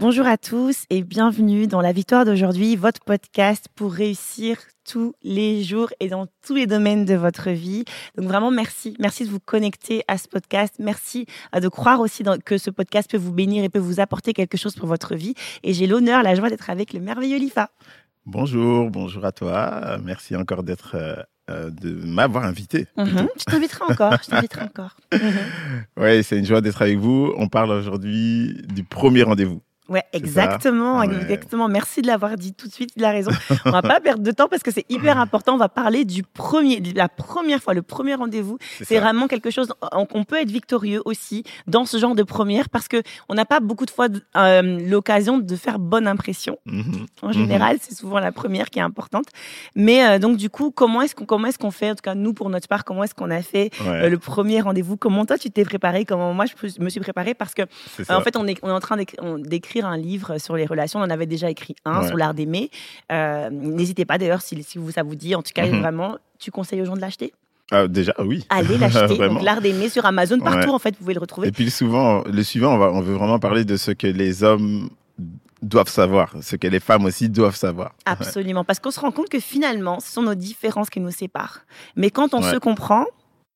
Bonjour à tous et bienvenue dans La Victoire d'aujourd'hui, votre podcast pour réussir tous les jours et dans tous les domaines de votre vie. Donc vraiment merci, merci de vous connecter à ce podcast, merci euh, de croire aussi que ce podcast peut vous bénir et peut vous apporter quelque chose pour votre vie. Et j'ai l'honneur, la joie d'être avec le merveilleux Lifa. Bonjour, bonjour à toi. Merci encore d'être euh, euh, de m'avoir invité. Mhm. Je t'inviterai encore, je t'inviterai encore. Oui, c'est une joie d'être avec vous. On parle aujourd'hui du premier rendez-vous. Ouais, exactement, exactement. Merci de l'avoir dit tout de suite, il a raison. On va pas perdre de temps parce que c'est hyper important. On va parler du premier, de la première fois, le premier rendez-vous. C'est vraiment quelque chose. On peut être victorieux aussi dans ce genre de première parce que on n'a pas beaucoup de fois euh, l'occasion de faire bonne impression. Mhm. En général, mhm. c'est souvent la première qui est importante. Mais euh, donc du coup, comment est-ce qu'on comment est-ce qu'on fait? En tout cas nous pour notre part, comment est-ce qu'on a fait euh, le premier rendez-vous? Comment toi tu t'es préparé? Comment moi je me suis préparé parce que en fait on est on est en train d'écrire un livre sur les relations. On en avait déjà écrit un sur l'art d'aimer. Euh, n'hésitez pas d'ailleurs si, ça vous dit. En tout cas, mhm. vraiment, tu conseilles aux gens de l'acheter? Ah, déjà, oui. Allez l'acheter. Donc, l'art d'aimer sur Amazon, partout, en fait, vous pouvez le retrouver. Et puis, souvent, le suivant, on, va, on veut vraiment parler de ce que les hommes doivent savoir, ce que les femmes aussi doivent savoir. Absolument, parce qu'on se rend compte que finalement, ce sont nos différences qui nous séparent. Mais quand on se comprend,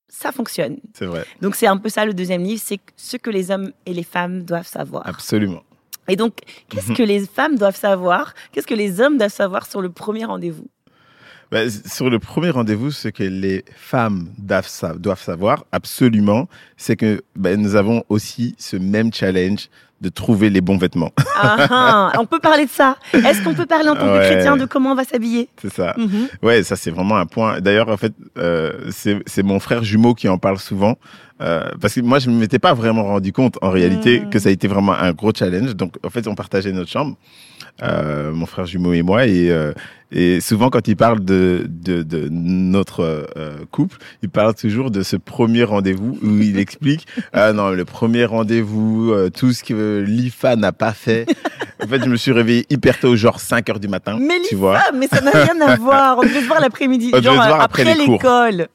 ça fonctionne. C'est vrai. Donc c'est un peu ça le deuxième livre, c'est ce que les hommes et les femmes doivent savoir. Absolument. Et donc, qu'est-ce mhm. que les femmes doivent savoir? Qu'est-ce que les hommes doivent savoir sur le premier rendez-vous? Ben, Sur le premier rendez-vous, ce que les femmes doivent, savoir absolument, c'est que ben, nous avons aussi ce même challenge de trouver les bons vêtements. Ah, ah, on peut parler de ça. Est-ce qu'on peut parler en tant que chrétien de comment on va s'habiller C'est ça. Mhm. Ouais, ça c'est vraiment un point. D'ailleurs, en fait, euh, c'est mon frère jumeau qui en parle souvent. Euh, parce que moi, je ne m'étais pas vraiment rendu compte, en réalité, mm. que ça a été vraiment un gros challenge. Donc, en fait, on partageait notre chambre, euh, mon frère jumeau et moi, et, euh, et souvent, quand il parle de, de, de notre euh, couple, il parle toujours de ce premier rendez-vous où il explique, ah non, le premier rendez-vous, tout ce que l'IFA n'a pas fait. En fait, je me suis réveillé hyper tôt, genre 5 heures du matin. Mais tu vois. mais ça n'a rien à voir. On devait se voir l'après-midi, genre après, après l'école.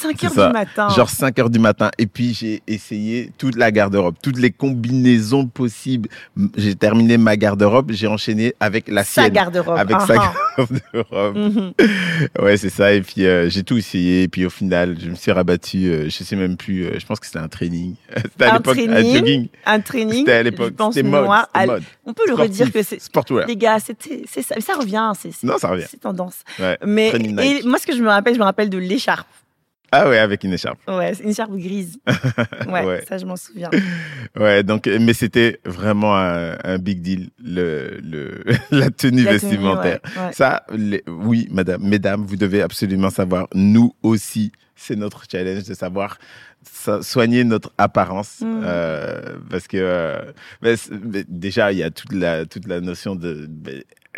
5 heures du matin. Genre 5 heures du matin. Et puis, j'ai essayé toute la garde-robe, toutes les combinaisons possibles. J'ai terminé ma garde-robe, j'ai enchaîné avec la sa sienne. Garde-robe. Avec sa uh-huh. garde-robe. Mhm. Ouais, c'est ça. Et puis, euh, j'ai tout essayé. Et puis, au final, je me suis rabattu. Euh, je sais même plus. Euh, je pense que c'était un training. C'était à l'époque un jogging. Un training? C'était à l'époque. C'était mode, mode. On peut le redire que c'est. Sportwear. Les gars, c'était, ça, ça revient. Non, ça revient. C'est tendance. Ouais. Mais, et moi, ce que je me rappelle, je me rappelle de l'écharpe. Ah ouais, avec une écharpe. Ouais, une écharpe grise. Ouais, ça je m'en souviens. Ouais, donc mais c'était vraiment un, big deal le, le la tenue vestimentaire. Ça, oui, madame, mesdames, vous devez absolument savoir. Nous aussi, c'est notre challenge de savoir soigner notre apparence mm. euh, parce que euh, déjà il y a toute la toute la notion de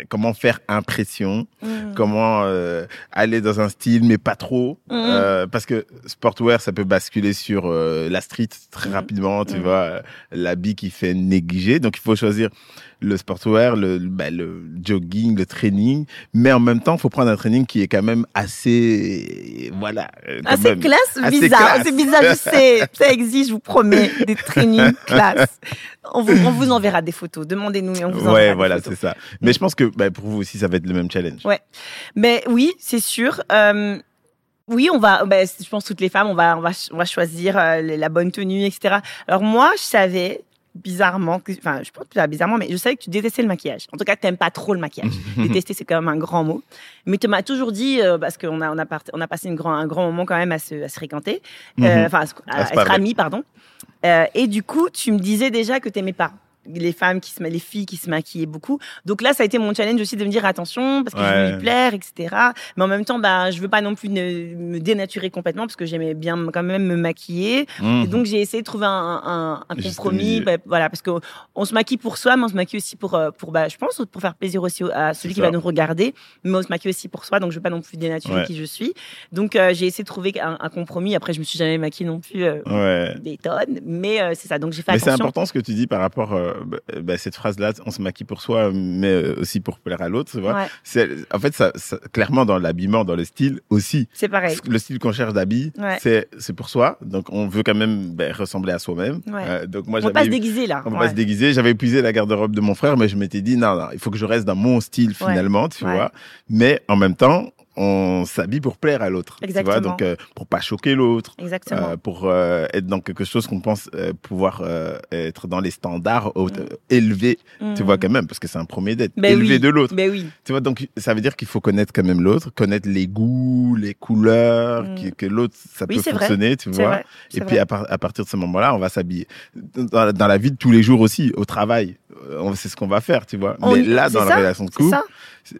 comment faire impression, mm. comment euh, aller dans un style mais pas trop, mm. euh, parce que sportwear ça peut basculer sur euh, la street très mm. rapidement, tu vois, l'habit qui fait négliger, donc il faut choisir le sportwear, le, bah, le jogging, le training, mais en même temps, il faut prendre un training qui est quand même assez, voilà, assez classe, bizarre, c'est bizarre, je sais, ça existe, je vous promets, des trainings classe. On vous, on vous enverra des photos, demandez-nous on vous enverra. Ouais, voilà, c'est ça. Mais je pense que bah, pour vous aussi, ça va être le même challenge. Ouais, mais oui, c'est sûr. Euh, oui, on va, bah, je pense toutes les femmes, on va, on va, on va choisir euh, la bonne tenue, etc. Alors moi, je savais bizarrement, enfin, je pense pas bizarrement, mais je savais que tu détestais le maquillage. En tout cas, tu n'aimes pas trop le maquillage. Détester, c'est quand même un grand mot. Mais tu m'as toujours dit, euh, parce qu'on a, on a, on a passé une grand, un grand moment quand même à se, à se fréquenter, mhm. enfin, à, être amis, pardon. et du coup, tu me disais déjà que tu n'aimais pas les femmes qui se, les filles qui se maquillaient beaucoup. Donc là, ça a été mon challenge aussi de me dire attention parce que je veux lui plaire, etc. Mais en même temps, bah, je veux pas non plus me dénaturer complètement parce que j'aimais bien quand même me maquiller. Mmh. Et donc j'ai essayé de trouver un, compromis, bah, voilà, parce que on se maquille pour soi, mais on se maquille aussi pour, euh, pour, bah, je pense, pour faire plaisir aussi à celui qui va nous regarder, mais on se maquille aussi pour soi. Donc je veux pas non plus dénaturer qui je suis. Donc euh, j'ai essayé de trouver un, compromis. Après, je me suis jamais maquillée non plus euh, des tonnes, mais c'est ça. Donc j'ai fait mais c'est important ce que tu dis par rapport bah, bah, cette phrase-là, on se maquille pour soi, mais aussi pour plaire à l'autre. C'est en fait ça, clairement dans l'habillement, dans le style aussi. C'est pareil. Le style qu'on cherche d'habit, c'est c'est pour soi. Donc on veut quand même ben, ressembler à soi-même. Euh, donc moi, on va pas se déguiser là. On va pas se déguiser. J'avais épuisé la garde-robe de mon frère, mais je m'étais dit non, non, il faut que je reste dans mon style finalement, tu vois. Mais en même temps, on s'habille pour plaire à l'autre. Tu vois, donc euh, pour pas choquer l'autre, euh, pour euh, être dans quelque chose qu'on pense euh, pouvoir être dans les standards mm. élevés, tu vois mm. quand même, parce que c'est un premier date, ben élevé de l'autre. Ben oui. Tu vois, donc ça veut dire qu'il faut connaître quand même l'autre, connaître les goûts, les couleurs, mm. que, l'autre ça peut fonctionner, tu vois. Et puis à, à, partir de ce moment-là, on va s'habiller. Dans, dans, la vie de tous les jours aussi, au travail, c'est ce qu'on va faire, tu vois. Mais là, dans la relation de couple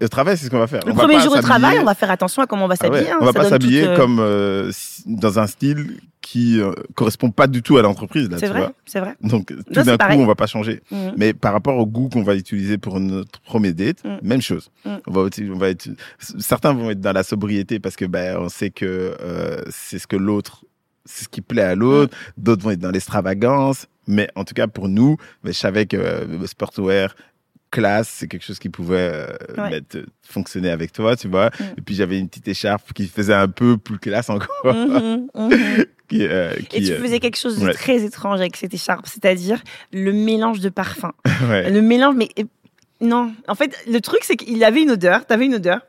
au travail, c'est ce qu'on va faire. Le premier jour au travail, on va faire attention à comment on va ah s'habiller. On ne va pas s'habiller euh, comme euh, dans un style qui euh, correspond pas du tout à l'entreprise. C'est vrai, c'est vrai. Donc tout d'un coup, on va pas changer. Mhm. Mais par rapport au goût qu'on va utiliser pour notre premier date, mhm. même chose. Mhm. On va, on va être, certains vont être dans la sobriété parce que ben on sait que c'est ce que l'autre, c'est ce qui plaît à l'autre. D'autres vont être dans l'extravagance. Mais en tout cas, pour nous, ben, je savais que le sportwear, classe, c'est quelque chose qui pouvait euh, fonctionner avec toi, tu vois. Mm. Et puis j'avais une petite écharpe qui faisait un peu plus classe encore. Mm-hmm, mm-hmm. Euh, et tu euh, faisais quelque chose de très étrange avec cette écharpe, c'est-à-dire le mélange de parfums. Le mélange, mais non. En fait, le truc, c'est qu'il avait une odeur. Tu avais une odeur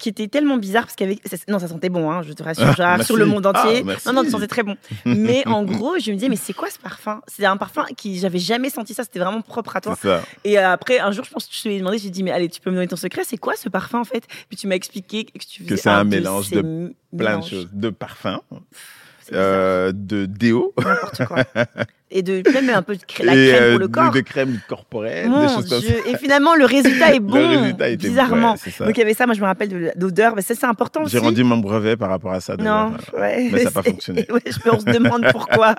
qui était tellement bizarre parce qu'avec non ça sentait bon hein, je te rassure ah, sur le monde entier. Ah, non non ça sentait très bon. Mais en gros je me disais mais c'est quoi ce parfum? C'est un parfum qui j'avais jamais senti ça c'était vraiment propre à toi. Et après un jour je pense que je te ai demandé j'ai dit mais allez tu peux me donner ton secret c'est quoi ce parfum en fait? Puis tu m'as expliqué que tu que c'est un, mélange de plein de choses de parfums euh, de déo. N'importe quoi et de même un peu de crème, la crème pour euh, le corps. De crème corporelle, des choses Et finalement, le résultat est bon, le résultat était bizarrement. Donc il y avait ça, moi je me rappelle de l'odeur, mais ça c'est important J'ai rendu mon brevet par rapport à ça. Non, ouais. Mais ça n'a pas fonctionné. Ouais, je on se demande pourquoi.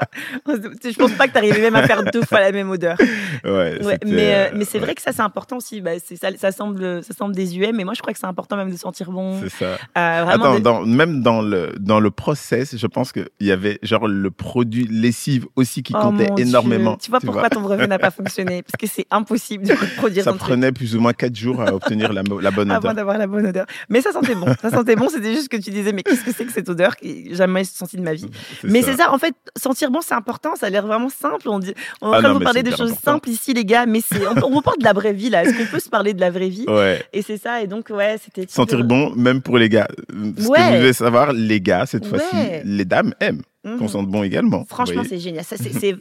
je pense pas que tu arrivais même à faire deux fois la même odeur. Ouais, mais euh, mais c'est vrai que ça c'est important aussi. Bah, ça, ça, semble, ça semble désuet, mais moi je crois que c'est important même de sentir bon. C'est ça. Euh, Attends, dans, même dans le, dans le process, je pense qu'il y avait genre le produit lessive aussi qui oh, comptait énormément. Tu vois pourquoi ton brevet n'a pas fonctionné? Parce que c'est impossible de produire. Ça prenait plus ou moins 4 jours à obtenir la, bonne odeur. Avant d'avoir la bonne odeur. Mais ça sentait bon. Ça sentait bon. C'était juste que tu disais, mais qu'est-ce que c'est que cette odeur que jamais senti de ma vie? Mais c'est ça. En fait, sentir bon, c'est important. Ça a l'air vraiment simple. On, dit, on est en ah de vous parler de choses simples ici, les gars. Mais c'est, on, reparle de la vraie vie là. Est-ce qu'on peut se parler de la vraie vie? Ouais. Et c'est ça. Et donc, ouais, c'était. Sentir bon, même pour les gars. Ce que vous devez savoir, les gars, cette fois-ci, les dames aiment qu'on mhm. sente bon également. Franchement, c'est génial.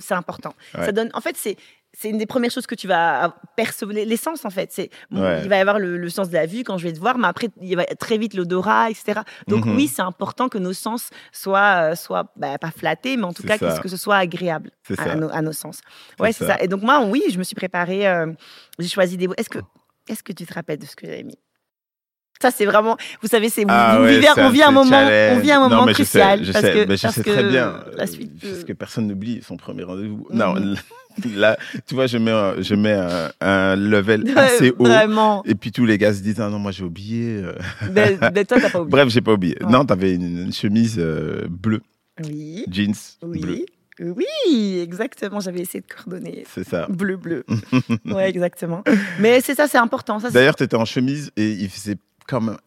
C'est important. Ça donne, en fait, c'est c'est une des premières choses que tu vas percevoir l'essence en fait c'est il va y avoir le, sens de la vue quand je vais te voir mais après il va très vite l'odorat etc donc mhm. oui c'est important que nos sens soient euh, soient bah, pas flattés mais en tout cas que, ce soit agréable à, à, nos sens ouais c'est ça. et donc moi oui je me suis préparée euh, j'ai choisi des est-ce que est-ce que tu te rappelles de ce que j'avais mis? Ça, c'est vraiment, vous savez, c'est, ah on, vit un moment, on vit un moment crucial. Je sais, parce que, mais je sais très bien. La suite Parce que personne n'oublie son premier rendez-vous. Non, mhm. là, tu vois, je mets, un, je mets un, level assez haut. Vraiment. Et puis tous les gars se disent, ah non, moi j'ai oublié. Euh. Ben, ben, toi, t'as pas oublié. Bref, j'ai pas oublié. Non, t'avais une, une chemise euh, bleue. Oui. Jeans oui. bleu. Oui, exactement. J'avais essayé de coordonner. C'est ça. Bleu, bleu. ouais, exactement. Mais c'est ça, c'est important. D'ailleurs, tu étais en chemise et il faisait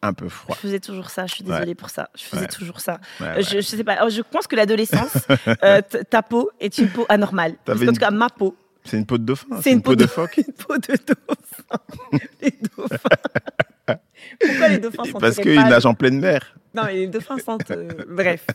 un peu froid. Je faisais toujours ça, je suis désolée pour ça. Je faisais toujours ça. je, je, sais pas, je pense que l'adolescence, euh, ta peau est une peau anormale. En tout cas, ma peau. C'est une peau de dauphin C'est une, peau, de, phoque Une peau de dauphin. les dauphins. Pourquoi les dauphins sont Parce qu'ils nagent en pleine mer. Non, mais les dauphins sentent. Euh, bref,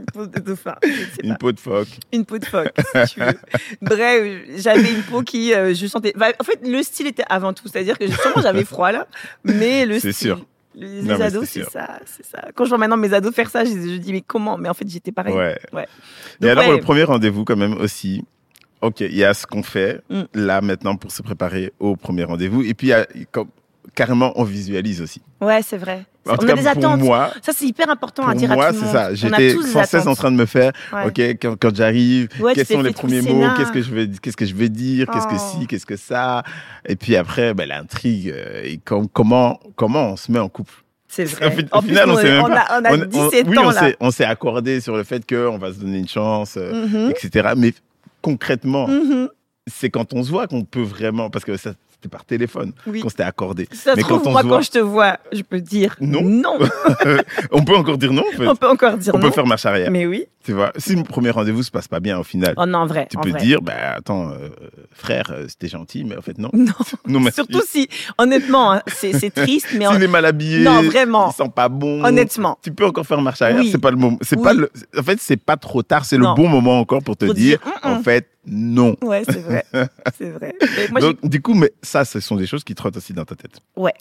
une peau de dauphin. Une peau de phoque. Une peau de phoque, si tu veux. Bref, j'avais une peau qui. Euh, je sentais. en fait, le style était avant tout. C'est-à-dire que sûrement j'avais froid là, mais le style. C'est sûr. Les, ados, c'est ça, c'est ça. Quand je vois maintenant mes ados faire ça, je, dis mais comment? Mais en fait, j'étais pareil. Ouais. Et alors le premier rendez-vous quand même aussi. Ok, il y a ce qu'on fait mm. là maintenant pour se préparer au premier rendez-vous. Et puis, il y a, carrément, on visualise aussi. Ouais, c'est vrai. En on a des attentes. Moi, ça, c'est hyper important à dire moi, à tout le monde. c'est ça. J'étais sans cesse en train de me faire, OK, quand, j'arrive, quels sont les premiers mots, qu'est-ce que je vais, qu'est-ce que je vais dire, qu'est-ce que si, oh. qu'est-ce que ça. Et puis après, ben, l'intrigue, euh, et comment, comment on se met en couple? C'est vrai. Au, final, on, s'est on, a, on a 17 oui, ans, on s'est accordé sur le fait qu'on va se donner une chance, euh, mm-hmm. etc. Mais concrètement, mm-hmm. c'est quand on se voit qu'on peut vraiment, parce que ça, c'était par téléphone qu'on s'était accordé. Ça Mais trouve, quand on moi, quand je te vois, je peux dire non. Non. on peut encore dire non, en fait. On peut encore dire on non. On peut faire marche arrière. Mais oui. Tu vois, si le premier rendez-vous se passe pas bien au final. Oh non, vrai. Tu peux dire, bah attends, euh, frère, euh, c'était gentil, mais en fait non. Non. non Surtout si, honnêtement, hein, c'est triste, mais. S'il est mal habillé. Non, vraiment. Il sent pas bon. Honnêtement. Tu peux encore faire marche arrière. C'est pas le moment. C'est pas le. En fait, c'est pas trop tard. C'est le bon moment encore pour te dire, en fait, non. Ouais, c'est vrai. c'est vrai. Donc, du coup, mais ça, ce sont des choses qui trottent aussi dans ta tête. Ouais.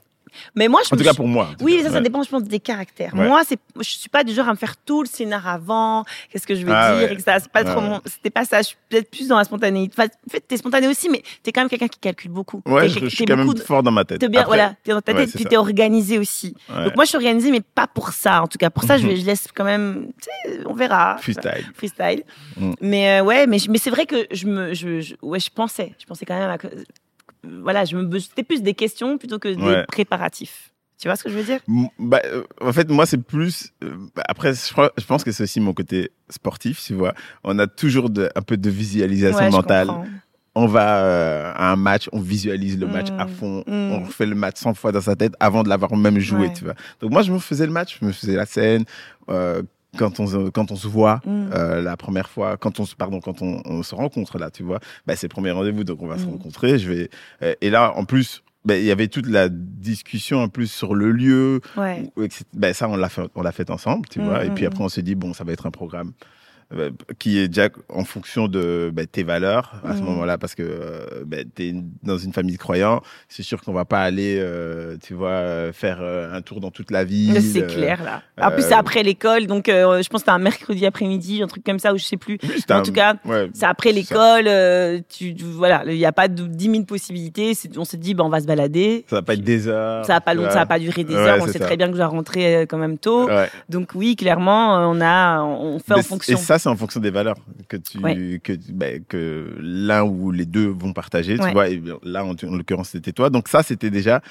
Mais moi, je en tout cas pour moi. Oui, ça, ça dépend, je pense, des caractères. Moi, c'est, je suis pas du genre à me faire tout le scénar avant. Qu'est-ce que je vais ah dire, etc. C'est pas trop c'était pas ça. Je suis peut-être plus dans la spontanéité. Enfin, en fait, t'es spontané aussi, mais t'es quand même quelqu'un qui calcule beaucoup. Ouais, je, suis quand même fort dans ma tête. T'es bien, voilà, t'es dans ta tête, puis t'es organisé aussi. Donc moi, je suis organisé, mais pas pour ça. En tout cas, pour ça, je, je laisse quand même, on verra. Freestyle. Freestyle. Mm. Mais euh, ouais, mais, mais c'est vrai que je me, je, ouais, je pensais, je pensais quand même à voilà, je me c'était plus des questions plutôt que des préparatifs. Tu vois ce que je veux dire? Bah, euh, En fait, moi, c'est plus. Euh, bah, après, je, pense que c'est aussi mon côté sportif, tu vois. On a toujours de, un peu de visualisation mentale. On va euh, à un match, on visualise le match à mmh. fond, mmh. on refait le match 100 fois dans sa tête avant de l'avoir même joué, tu vois. Donc moi, je me faisais le match, je me faisais la scène. Quand on quand on se voit mmh. la première fois, quand on se pardon, quand on, se rencontre là, tu vois, bah, c'est le premier rendez-vous, donc on va se rencontrer. Je vais et là en plus ben, il y avait toute la discussion en plus sur le lieu. Ouais. Ben, ça, on l'a fait, on l'a fait ensemble, tu vois. Et puis après, on s'est dit, bon, ça va être un programme euh, qui est déjà en fonction de ben, tes valeurs à ce mm. moment-là parce que euh, ben, tu es dans une famille de croyants c'est sûr qu'on va pas aller euh, tu vois faire un tour dans toute la ville c'est clair là. En plus c'est après l'école donc je pense que c'était un mercredi après-midi un truc comme ça ou je sais plus. En tout cas c'est après l'école tu voilà il n'y a pas de 10 000 possibilités on s'est dit ben, on va se balader. Ça va pas être des heures ça va pas long, ça va pas durer des heures on sait très bien que je dois rentrer quand même tôt. Donc oui clairement on a on fait en fonction c'est en fonction des valeurs que tu que ben, que l'un ou les deux vont partager. Tu vois, et là en, l'occurrence c'était toi. Donc ça c'était déjà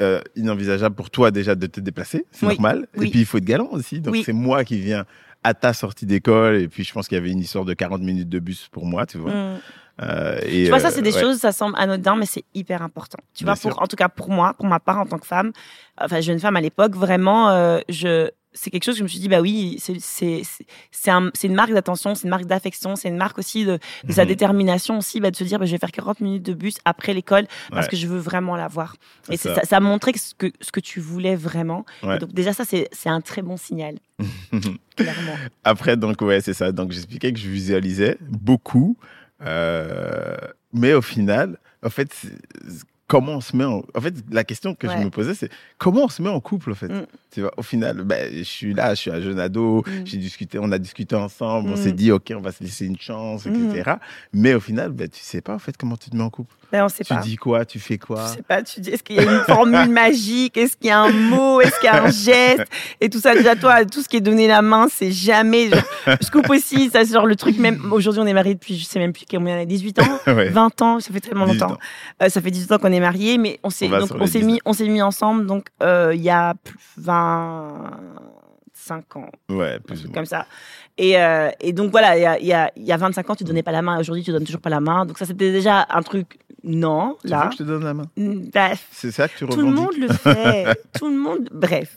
euh, inenvisageable pour toi déjà de te déplacer, c'est normal. Et puis il faut être galant aussi. Donc c'est moi qui viens à ta sortie d'école et puis je pense qu'il y avait une histoire de 40 minutes de bus pour moi, tu vois. Mm. Euh, et tu vois, ça, c'est des euh, choses, ça semble anodin, mais c'est hyper important. Tu vois, pour, en tout cas pour moi, pour ma part en tant que femme, enfin jeune femme à l'époque, vraiment, je, c'est quelque chose que je me suis dit, bah oui, c'est un, une marque d'attention, c'est une marque d'affection, c'est une marque aussi de, sa mhm. détermination aussi, bah, de se dire, bah, je vais faire 40 minutes de bus après l'école parce que je veux vraiment l'avoir. Et ça. Ça, a montré ce que, ce que tu voulais vraiment. Donc déjà, ça, c'est un très bon signal. clairement. Après, donc, ouais, c'est ça. Donc, j'expliquais que je visualisais beaucoup. Euh, mais au final, en fait, comment on se met en... En fait, la question que je me posais, c'est comment on se met en couple, en fait mm. Tu vois, au final, ben, je suis là, je suis un jeune ado, mm. j'ai discuté, on a discuté ensemble, on s'est mm. dit, OK, on va se laisser une chance, etc. Mais au final, ben, tu sais pas, en fait, comment tu te mets en couple. Ben, on sait tu dis quoi Tu fais quoi? Je sais pas, tu dis, est-ce qu'il y a une formule magique? Est-ce qu'il y a un mot? Est-ce qu'il y a un geste? Et tout ça, déjà, toi, tout ce qui est donné la main, c'est jamais... je coupe aussi, ça, c'est genre le truc, même... Aujourd'hui, on est mariés depuis, je sais même plus combien, 18 ans? 20 ans, ça fait tellement longtemps. Euh, ça fait 18 ans qu'on est mariés, mais on s'est donc on s'est mis on s'est mis ensemble donc euh, il y a 25 ans. Ouais, plus comme ça. Et, euh, et, donc voilà, il y a, y, a, y a 25 ans, tu donnais pas la main. Aujourd'hui, tu donnes toujours pas la main. Donc ça, c'était déjà un truc. Non, tu là. Veux que je te donne la main? Bref. C'est ça que tu revendiques. Tout le monde le fait. tout le monde. Bref.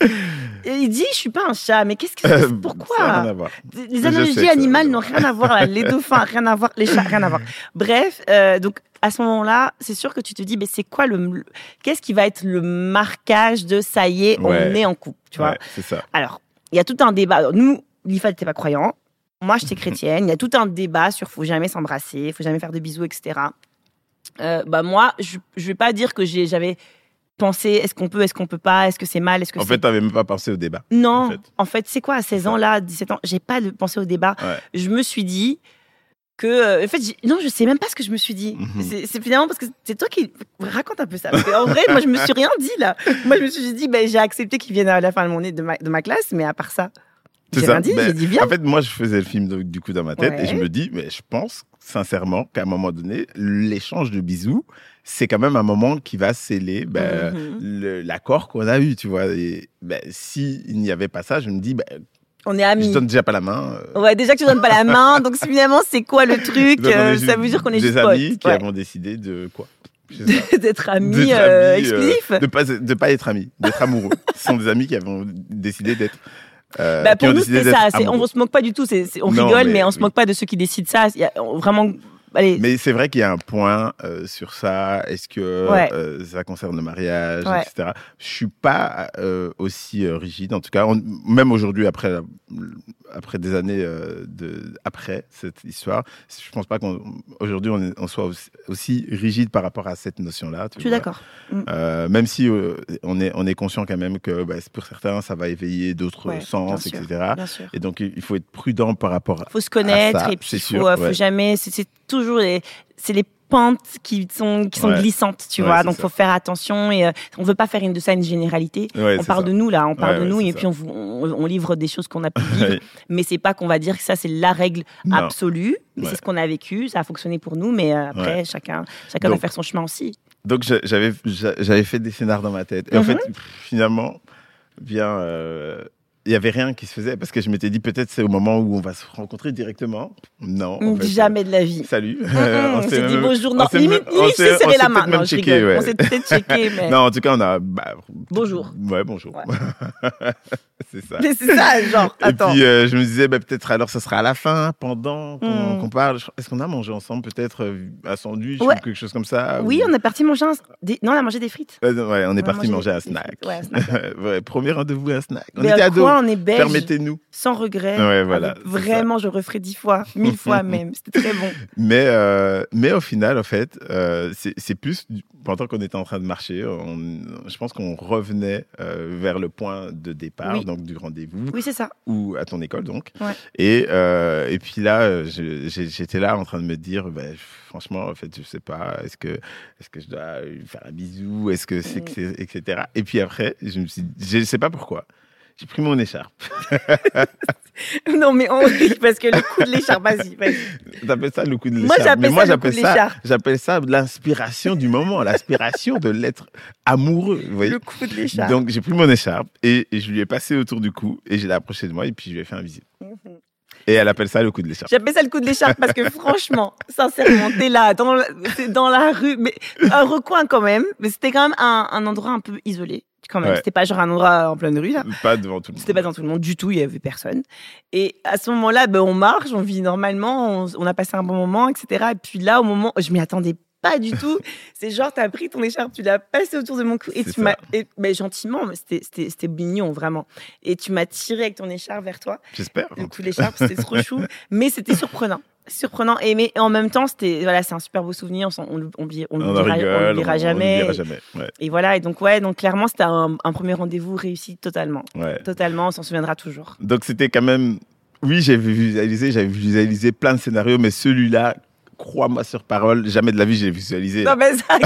il dit, je suis pas un chat, mais qu'est-ce que c'est Pourquoi ça rien à voir. Les analogies animales n'ont rien à voir. Les dauphins, rien à voir. Les chats, rien à voir. Bref, euh, donc à ce moment-là, c'est sûr que tu te dis, mais c'est quoi le, qu'est-ce qui va être le marquage de ça y est, on est en couple, tu vois? C'est ça. Alors, il y a tout un débat. nous, l'IFA n'était pas croyant. Moi, j'étais chrétienne. Il y a tout un débat sur faut jamais s'embrasser, faut jamais faire de bisous, etc. Euh, bah moi, je, je vais pas dire que j'avais pensé est-ce qu'on peut, est-ce qu'on peut pas, est-ce que c'est mal, est-ce que En fait, tu n'avais même pas pensé au débat. Non. En fait, c'est quoi à 16 ans là, 17 ans, j'ai pas de pensé au débat. Je me suis dit que euh, en fait non je sais même pas ce que je me suis dit mhm. c'est finalement parce que c'est toi qui raconte un peu ça en vrai moi je me suis rien dit là moi je me suis dit ben j'ai accepté qu'il vienne à la fin de mon de ma, de ma classe mais à part ça j'ai rien dit j'ai dit viens en fait moi je faisais le film du coup dans ma tête et je me dis mais je pense sincèrement qu'à un moment donné l'échange de bisous c'est quand même un moment qui va sceller ben, mhm. l'accord qu'on a eu tu vois et ben, s'il n'y avait pas ça je me dis ben, on est amis. Je donne déjà pas la main. Euh. Ouais, déjà que tu donnes pas la main. donc finalement, c'est quoi le truc euh, Ça veut dire qu'on est des amis qui avons décidé de quoi? D'être amis, euh, exclusifs. de pas de pas être amis, d'être amoureux. Ce sont des amis qui avons décidé d'être. Bah pour nous, c'est ça. On se moque pas du tout. on rigole, mais, on se moque pas de ceux qui décident ça. Il y a vraiment mais c'est vrai qu'il y a un point euh, sur ça. Est-ce que euh, ça concerne le mariage, etc. Je suis pas euh, aussi rigide. En tout cas, même aujourd'hui, après, après des années de, après cette histoire, je pense pas qu'aujourd'hui on, on, soit aussi, rigide par rapport à cette notion-là. Je suis d'accord. Mm. même si on est on est conscient quand même que bah, pour certains ça va éveiller d'autres sens, etc. Et donc il faut être prudent par rapport. Il faut se connaître et puis il faut, faut jamais. Toujours c'est les pentes qui sont qui sont glissantes, tu vois. Donc faut faire attention et on euh, on veut pas faire une de ça une généralité. on parle de nous là, on parle de nous et puis on, on, livre des choses qu'on a pu vivre, mais c'est pas qu'on va dire que ça c'est la règle absolue. C'est ce qu'on a vécu, ça a fonctionné pour nous, mais euh, après chacun chacun doit faire son chemin aussi. Donc j'avais j'avais fait des scénars dans ma tête. Et en mhm. fait finalement vient euh, il n'y avait rien qui se faisait parce que je m'étais dit peut-être c'est au moment où on va se rencontrer directement. Non. Jamais de la vie. Salut. on s'est dit bonjour. Non, limite, limite je serré la main. Non, checké, ouais. On s'est peut-être checké. Mais... Non, en tout cas, on a. Bah, bonjour. Ouais, bonjour. c'est ça. Mais c'est ça, genre. Attends. Et puis, euh, je me disais, bah, peut-être alors, ça sera à la fin, pendant qu'on hmm. parle. Est-ce qu'on a mangé ensemble, peut-être, euh, un sandwich ou quelque chose comme ça Oui, on est parti manger un. Non, on a mangé des frites. Euh, ouais, on est parti manger un snack. Ouais, un snack. Premier rendez-vous, un snack. On était ados on est belge. Permettez-nous. Sans regret. Ouais, voilà. Vraiment, je referai dix fois, mille fois même. C'était très bon. Mais, euh, mais au final, en fait, euh, c'est plus pendant qu'on était en train de marcher, on, je pense qu'on revenait euh, vers le point de départ, donc du rendez-vous. Oui, c'est ça. Ou à ton école, donc. Et, et puis là, j'étais là en train de me dire, ben, franchement, en fait, je sais pas, est-ce que, est-ce que je dois lui faire un bisou, est-ce que c'est, mm. etc. Et puis après, je me suis, je sais pas pourquoi j'ai pris mon écharpe. non, mais on rit parce que le coup de l'écharpe, vas-y, vas-y. T'appelles ça le coup de l'écharpe. Moi, j'appelle ça, j'appelle ça, l'inspiration du moment, l'inspiration de l'être amoureux. Vous voyez le coup de l'écharpe. Donc, j'ai pris mon écharpe et, je lui ai passé autour du cou et je l'ai approché de moi et puis je lui ai fait un bisou. Mhm. Et elle appelle ça le coup de l'écharpe. J'appelle ça le coup de l'écharpe parce que franchement, sincèrement, t'es là, dans la, dans la rue, mais un recoin quand même, mais c'était quand même un, un endroit un peu isolé quand même. C'était pas genre un endroit en pleine rue, là. Pas devant tout le monde. C'était pas devant tout le monde du tout, il y avait personne. Et à ce moment-là, ben, on marche, on vit normalement, on, a passé un bon moment, etc. Et puis là, au moment, je m'y attendais pas du tout. C'est genre, t'as pris ton écharpe, tu l'as passé autour de mon cou et tu m'as, mais gentiment, c'était mignon, vraiment. Et tu m'as tiré avec ton écharpe vers toi. J'espère. Le coup de l'écharpe, c'était trop chou, mais c'était surprenant surprenant. Et mais en même temps c'était voilà c'est un super beau souvenir. On on, on, on, on jamais, jamais et voilà et donc ouais donc clairement c'était un, premier rendez-vous réussi totalement. Totalement on s'en souviendra toujours. Donc c'était quand même oui j'avais visualisé j'avais visualisé plein de scénarios mais celui-là crois-moi sur parole, jamais de la vie j'ai visualisé. Non mais ça,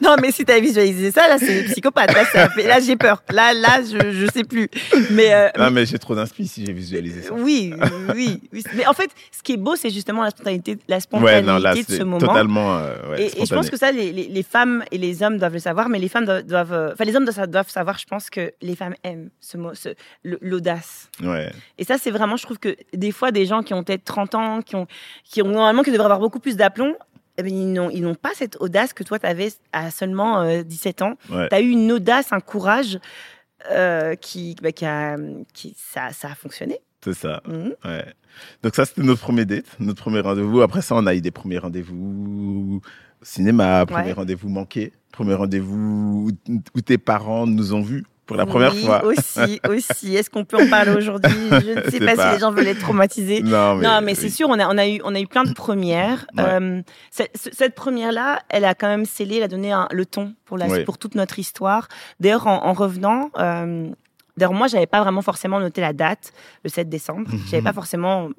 non mais si t'as visualisé ça, là c'est psychopathe. Là, j'ai peur. Là, là, je, je sais plus. Mais euh, non mais j'ai trop d'inspi si j'ai visualisé ça. Oui, oui, Mais en fait, ce qui est beau, c'est justement la spontanéité, la spontanéité de ce moment. Totalement. Euh, et, et, je pense que ça, les, les, les, femmes et les hommes doivent le savoir, mais les femmes doivent, euh, enfin les hommes doivent savoir. Je pense que les femmes aiment ce mot, ce, l'audace. Ouais. Et ça, c'est vraiment, je trouve que des fois, des gens qui ont peut-être 30 ans, qui ont, qui ont normalement devraient avoir beaucoup plus d'aplomb, eh ben, ils n'ont pas cette audace que toi, tu avais à seulement 17 euh, ans. Tu as eu une audace, un courage euh, qui, bah, qui, a, qui ça, ça a fonctionné. C'est ça. Mhm. Ouais. Donc ça, c'était notre premier date, notre premier rendez-vous. Après ça, on a eu des premiers rendez-vous au cinéma, premier rendez-vous manqué, premier rendez-vous où tes parents nous ont vus pour la première oui, fois. aussi, aussi. Est-ce qu'on peut en parler aujourd'hui? Je ne sais pas, si les gens veulent être traumatisés. Non, mais, non, mais c'est sûr, on a, on, a eu, on a eu plein de premières. Euh, cette, première-là, elle a quand même scellé, elle a donné le ton pour, la, pour toute notre histoire. D'ailleurs, en, revenant, euh, D'ailleurs, moi, j'avais pas vraiment forcément noté la date, le 7 décembre. J'avais pas forcément.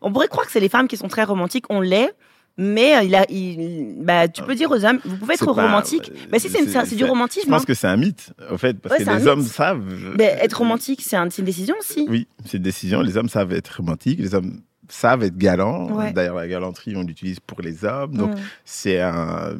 On pourrait croire que c'est les femmes qui sont très romantiques. On l'est. Mais euh, il a, il, bah, tu peux dire aux hommes, vous pouvez être pas- romantique. Mais si c'est, une- c'est du romantisme. Je pense hein. que c'est un mythe, en fait, parce Ouais, que les hommes savent. Mais être romantique, c'est, un- c'est une décision aussi. Oui, c'est une décision. Les hommes savent être romantiques, les hommes savent être galants. Ouais. D'ailleurs, la galanterie, on l'utilise pour les hommes. Donc, c'est un,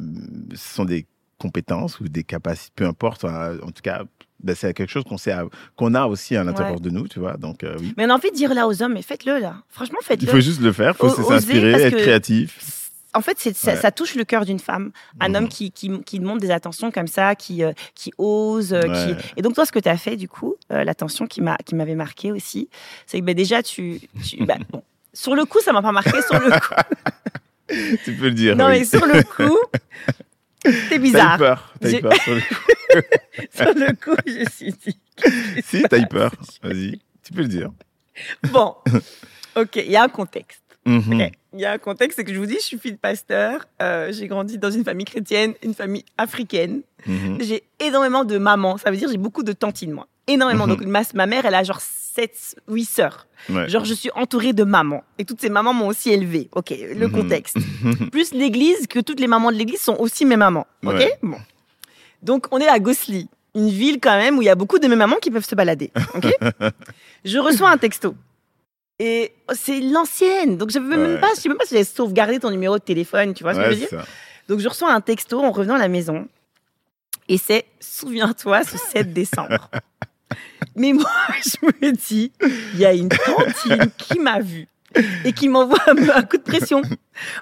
ce sont des compétences ou des capacités, peu importe. En tout cas, ben, c'est quelque chose qu'on sait, qu'on a aussi à l'intérieur Ouais. de nous, tu vois. Donc, euh, oui. Mais on a envie de dire là aux hommes, mais faites-le là. Franchement, Il faites-le. faut juste le faire, il faut s'inspirer, être créatif. En fait, c'est, ça, touche le cœur d'une femme. Un Mhm. homme qui, qui, qui demande des attentions comme ça, qui, euh, qui ose. euh, Ouais. qui... Et donc, toi, ce que tu as fait, du coup, euh, l'attention qui, m'a, qui m'avait marqué aussi, c'est que ben, déjà, tu. tu bah, bon, sur le coup, ça m'a pas marqué. Sur le coup. Tu peux le dire. non, oui. mais sur le coup, T'as eu bizarre. peur. T'as eu J'ai- peur sur le coup. sur le coup, je me suis dit. si, t'as eu peur. Vas-y, tu peux le dire. Bon, ok, il y a un contexte. Mhm. Il y a un contexte, c'est que je vous dis, je suis fille de pasteur. euh, j'ai grandi dans une famille chrétienne, une famille africaine. Mhm. J'ai énormément de mamans. Ça veut dire j'ai beaucoup de tantines, moi. Énormément. Mhm. Donc, ma, ma mère, elle a genre 7, 8 sœurs. Ouais. Genre, je suis entourée de mamans. Et toutes ces mamans m'ont aussi élevée. OK, le Mhm. contexte. Plus l'église, que toutes les mamans de l'église sont aussi mes mamans. OK Ouais. Bon. Donc, on est à Gossely, une ville quand même où il y a beaucoup de mes mamans qui peuvent se balader. OK Je reçois un texto. Et c'est l'ancienne. Donc, je ne même pas, je sais même pas si j'ai sauvegardé ton numéro de téléphone. Tu vois ce que je veux dire ça. donc je reçois un texto en revenant à la maison. Et c'est Souviens-toi ce 7 décembre. Mais moi, je me dis, il y a une tantine qui m'a vue et qui m'envoie un, un coup de pression.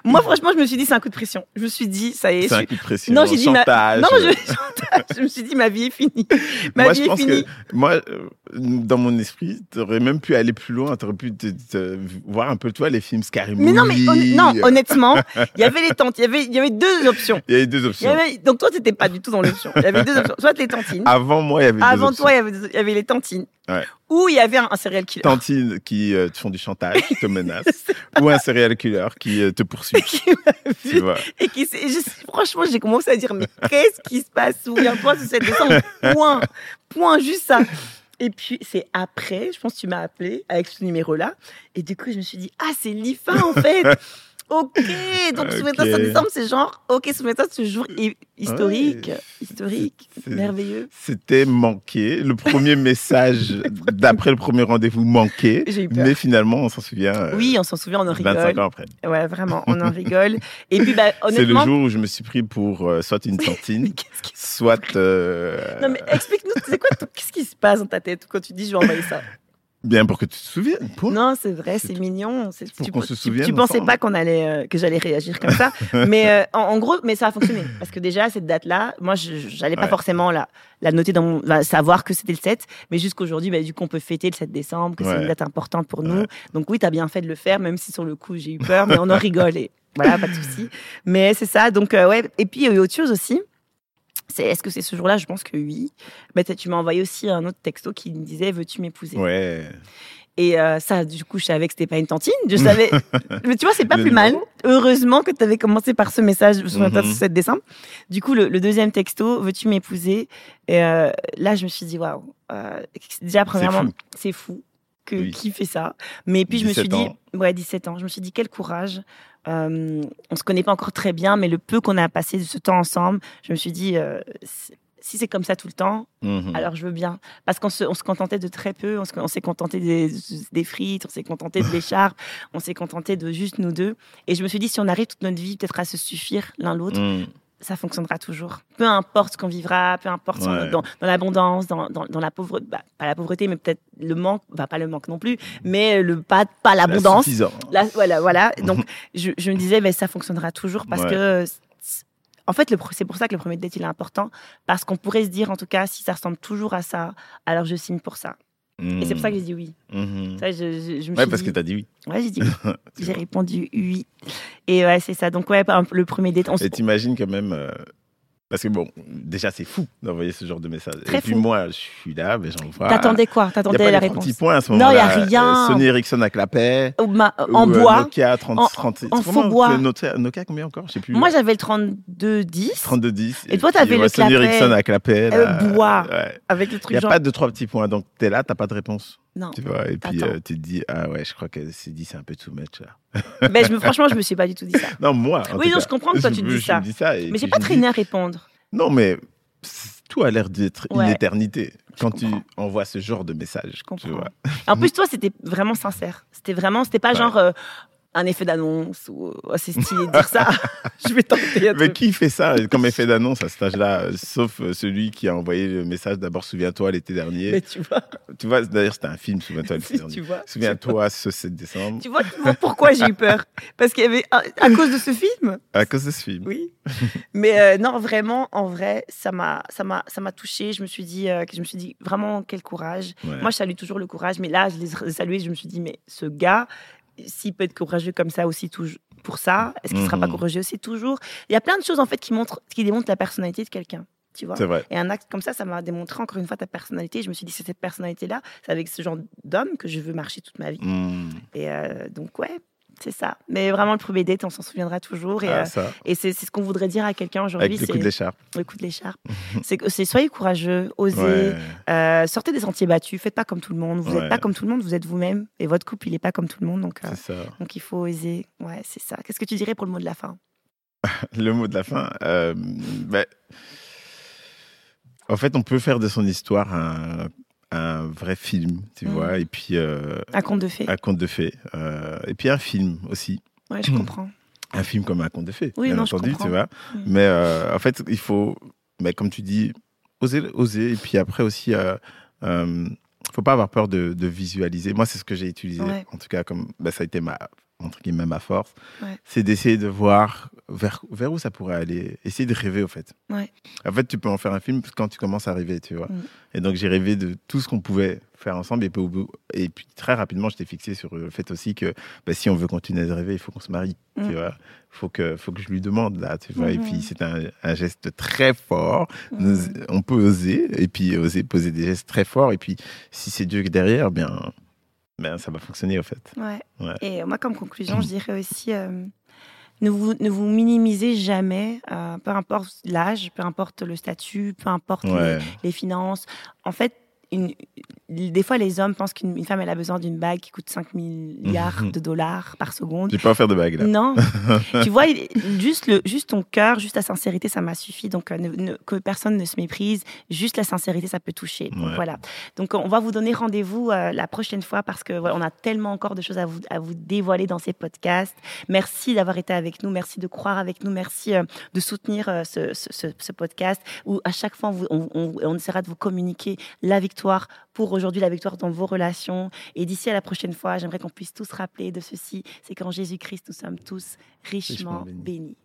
Moi, franchement, je me suis dit, c'est un coup de pression. Je me suis dit, ça y est. C'est un coup de pression. Non, j'ai dit, ma... non, je... me suis dit, ma vie est finie. Ma moi, vie je est pense finie. que moi, euh, dans mon esprit, tu aurais même pu aller plus loin. Tu aurais pu te, te- voir un peu, toi, les films Scary Mais non, mais hon- non, honnêtement, il y avait les tantes, il y avait, il y avait deux options. Il y a eu deux options. avait- Donc toi, t'étais pas du tout dans l'option. Il y avait deux options. Soit les tantines. Avant moi, il y avait Avant toi, il y avait, il y avait les tantines. Ouais. Ou il y avait un, un serial killer. Tantines qui euh, te font du chantage, qui te menacent, ou un serial killer qui euh, te poursuit. qui m'a Tu vu vois. et qui je- franchement j'ai commencé à dire mais qu'est-ce qui se passe? Souviens-toi ce 7 décembre point. Point juste ça. Et puis c'est après je pense que tu m'as appelé avec ce numéro là et du coup je me suis dit ah c'est l'IFA en fait ok donc Ok. souviens-toi ce 7 décembre c'est genre ok souviens-toi ce jour hi- historique historique merveilleux C'était manqué. Le premier message d'après le premier rendez-vous manqué. Mais finalement, on s'en souvient euh, oui on s'en souvient on en 25 rigole ans après. ouais vraiment on en rigole et puis bah C'est le honnêtement jour où je me suis pris pour euh, soit une tantine, soit euh, Non, mais explique-nous, c'est quoi, qu'est-ce qui se passe dans ta tête quand tu dis je vais envoyer ça? Bien pour que tu te souviennes. Point. Non, c'est vrai, C'est mignon. c'est- pour tu, qu'on se souvienne Tu pensais pas qu'on allait, euh, que j'allais réagir comme ça, mais euh, en, en gros, mais ça a fonctionné parce que déjà cette date-là, moi, je j'allais pas Ouais. forcément la, la noter dans mon, enfin, savoir que c'était le 7, mais jusqu'aujourd'hui, bah, du coup, on peut fêter le 7 décembre, que c'est une date importante pour nous. Ouais. Donc oui, tu as bien fait de le faire, même si sur le coup j'ai eu peur, mais on en rigole et voilà, pas de souci. Mais c'est ça. Donc euh, ouais, et puis il y a eu autre chose aussi. Est-ce que c'est ce jour-là? Je pense que oui. Bah, tu m'as envoyé aussi un autre texto qui me disait veux-tu m'épouser? Ouais. Et euh, ça, du coup, je savais que c'était pas une tantine. Je savais. Mais tu vois, c'est pas Le plus mal. Heureusement que tu avais commencé par ce message sur le 7 décembre. Du coup, le, le deuxième texto, veux-tu m'épouser? Et euh, là, je me suis dit, waouh. euh, déjà, premièrement, c'est fou. Que, Oui. Qui fait ça Mais puis, je me suis 17 dit, ans. ouais, 17 ans. Je me suis dit, quel courage. Euh, on se connaît pas encore très bien, mais le peu qu'on a passé de ce temps ensemble, je me suis dit, euh, si c'est comme ça tout le temps, Mhm. alors je veux bien. Parce qu'on se, on se contentait de très peu. On, se- on s'est contenté des, des frites, on s'est contenté de l'écharpe, on s'est contenté de juste nous deux. Et je me suis dit, si on arrive toute notre vie peut-être à se suffire l'un l'autre, Mhm. Ça fonctionnera toujours. Peu importe ce qu'on vivra, peu importe Ouais. dans, dans l'abondance, dans, dans, dans la pauvreté, bah, pas la pauvreté, mais peut-être le manque, bah, pas le manque non plus, mais le pas, pas l'abondance. Là, voilà, voilà. Donc, je, je me disais, ben, ça fonctionnera toujours parce Ouais. que, en fait, c'est pour ça que le premier date, il est important. Parce qu'on pourrait se dire, en tout cas, si ça ressemble toujours à ça, alors je signe pour ça. Et c'est pour ça que j'ai dit oui. Ça, je, je- je me Ouais, suis parce dit- que t'as dit oui. Ouais, j'ai dit oui. J'ai répondu oui. Et ouais, c'est ça. Donc, ouais, le premier date, on Et t'imagines quand même, euh, Parce que bon, déjà, c'est fou d'envoyer ce genre de message. et puis moi, je suis là, mais j'envoie. T'attendais quoi? T'attendais la réponse? petit point à ce moment-là. Non, il n'y a rien. Sony Ericsson à clapet. en euh, bois. Nokia 30, en, 30, en faux bois. Nokia, Nokia, combien encore? Je sais plus. Moi, j'avais le 3210. 3210. Et, et toi, t'avais le Sony Ericsson à clapet. Euh, bois. Ouais. Avec le truc Il n'y a genre... pas de trois petits points. Donc, t'es là, t'as pas de réponse. Non. Tu vois, et puis euh, tu te dis, ah ouais, je crois qu'elle s'est dit, c'est un peu too much là. je me, franchement, je me suis pas du tout dit ça. Non, moi. En oui, non, cas, je comprends que toi, tu te dis ça. dis ça mais j'ai pas traîné à répondre. Non, mais tout a l'air d'être Ouais. une éternité quand tu envoies ce genre de message. Je tu comprends. vois. En plus, toi, c'était vraiment sincère. C'était vraiment, c'était pas Ouais. genre euh, un effet d'annonce ou oh, c'est stylé de dire ça. je vais tenter un Mais truc. qui fait ça comme effet d'annonce à cet âge-là euh, Sauf euh, celui qui a envoyé le message d'abord, souviens-toi l'été dernier. Mais tu vois, Tu vois, d'ailleurs, c'était un film, souviens-toi l'été si dernier. Souviens-toi ce 7 décembre. Tu vois, tu vois pourquoi j'ai eu peur Parce qu'il y avait à, à cause de ce film. À cause de ce film. Oui. Mais euh, non, vraiment, en vrai, ça m'a, ça m'a, ça m'a touché. Je me suis dit, euh, je me suis dit vraiment quel courage. Ouais. Moi, je salue toujours le courage, mais là, je les salué. Je me suis dit, mais ce gars, s'il peut être courageux comme ça aussi toujours pour ça, est-ce qu'il ne sera pas Mhm. courageux aussi toujours? Il y a plein de choses en fait qui montrent, qui démontrent la personnalité de quelqu'un. Tu vois? C'est vrai. et un acte comme ça, ça m'a démontré encore une fois ta personnalité. Je me suis dit, c'est cette personnalité-là, c'est avec ce genre d'homme que je veux marcher toute ma vie. Hmm. Et euh, donc, ouais, c'est ça. Mais vraiment, le premier date, on s'en souviendra toujours. Et, Ah, euh, et c'est ce qu'on voudrait dire à quelqu'un aujourd'hui. Avec le coup de l'écharpe. le coup de l'écharpe. c'est soyez courageux, osez, Ouais. euh, sortez des sentiers battus, faites pas comme tout le monde. Vous n'êtes Ouais. pas comme tout le monde, vous êtes vous-même. Et votre couple, il est pas comme tout le monde. Donc, euh, ça. donc il faut oser. Ouais, c'est ça. Qu'est-ce que tu dirais pour le mot de la fin? Le mot de la fin. ben, en fait, on peut faire de son histoire un, un vrai film, tu Mhm. vois, et puis euh, Un conte de fées. un conte de fées. euh, et puis un film aussi. Ouais, je comprends. Un film comme un conte de fées, Oui, bien non, entendu, tu vois. Mhm. Mais euh, en fait, il faut, mais comme tu dis, oser, oser. Et puis après aussi, euh, euh, faut pas avoir peur de, de visualiser. Moi, c'est ce que j'ai utilisé, Ouais. en tout cas, comme ben, ça a été ma entre guillemets ma force, Ouais. c'est d'essayer de voir vers, vers où ça pourrait aller, essayer de rêver au fait. Ouais. En fait, tu peux en faire un film quand tu commences à rêver, tu vois. Mm. Et donc j'ai rêvé de tout ce qu'on pouvait faire ensemble et, puis et très rapidement, j'étais fixé sur le fait aussi que bah, si on veut continuer de rêver, il faut qu'on se marie, Mm. tu vois. Faut que, faut que je lui demande là, tu vois. Et Mhm. puis c'est un, un geste très fort. Nous- On peut oser et puis oser poser des gestes très forts. Et puis si c'est Dieu derrière, bien, ben ça va fonctionner au fait. Ouais. Ouais. Et moi, comme conclusion, je dirais aussi euh, ne, vous, ne vous minimisez jamais, euh, peu importe l'âge, peu importe le statut, peu importe les, les finances. En fait, une- des fois, les hommes pensent qu'une une femme, elle a besoin d'une bague qui coûte 5 milliards Mhm. de dollars par seconde. Je vais pas faire de bague là. Non, tu vois, juste, le, juste ton cœur, juste la sincérité, ça m'a suffi. Donc, euh, ne- ne- que personne ne se méprise, juste la sincérité, ça peut toucher. Donc. Voilà. Donc, on va vous donner rendez-vous euh, la prochaine fois parce que voilà, on a tellement encore de choses à vous, à vous dévoiler dans ces podcasts. Merci d'avoir été avec nous, merci de croire avec nous, merci euh, de soutenir euh, ce, ce- podcast où à chaque fois, on, vous- on- on- on essaiera de vous communiquer la victoire pour aujourd'hui, la victoire dans vos relations. Et d'ici à la prochaine fois, j'aimerais qu'on puisse tous rappeler de ceci, c'est qu'en Jésus-Christ, nous sommes tous richement Richement bénis. bénis.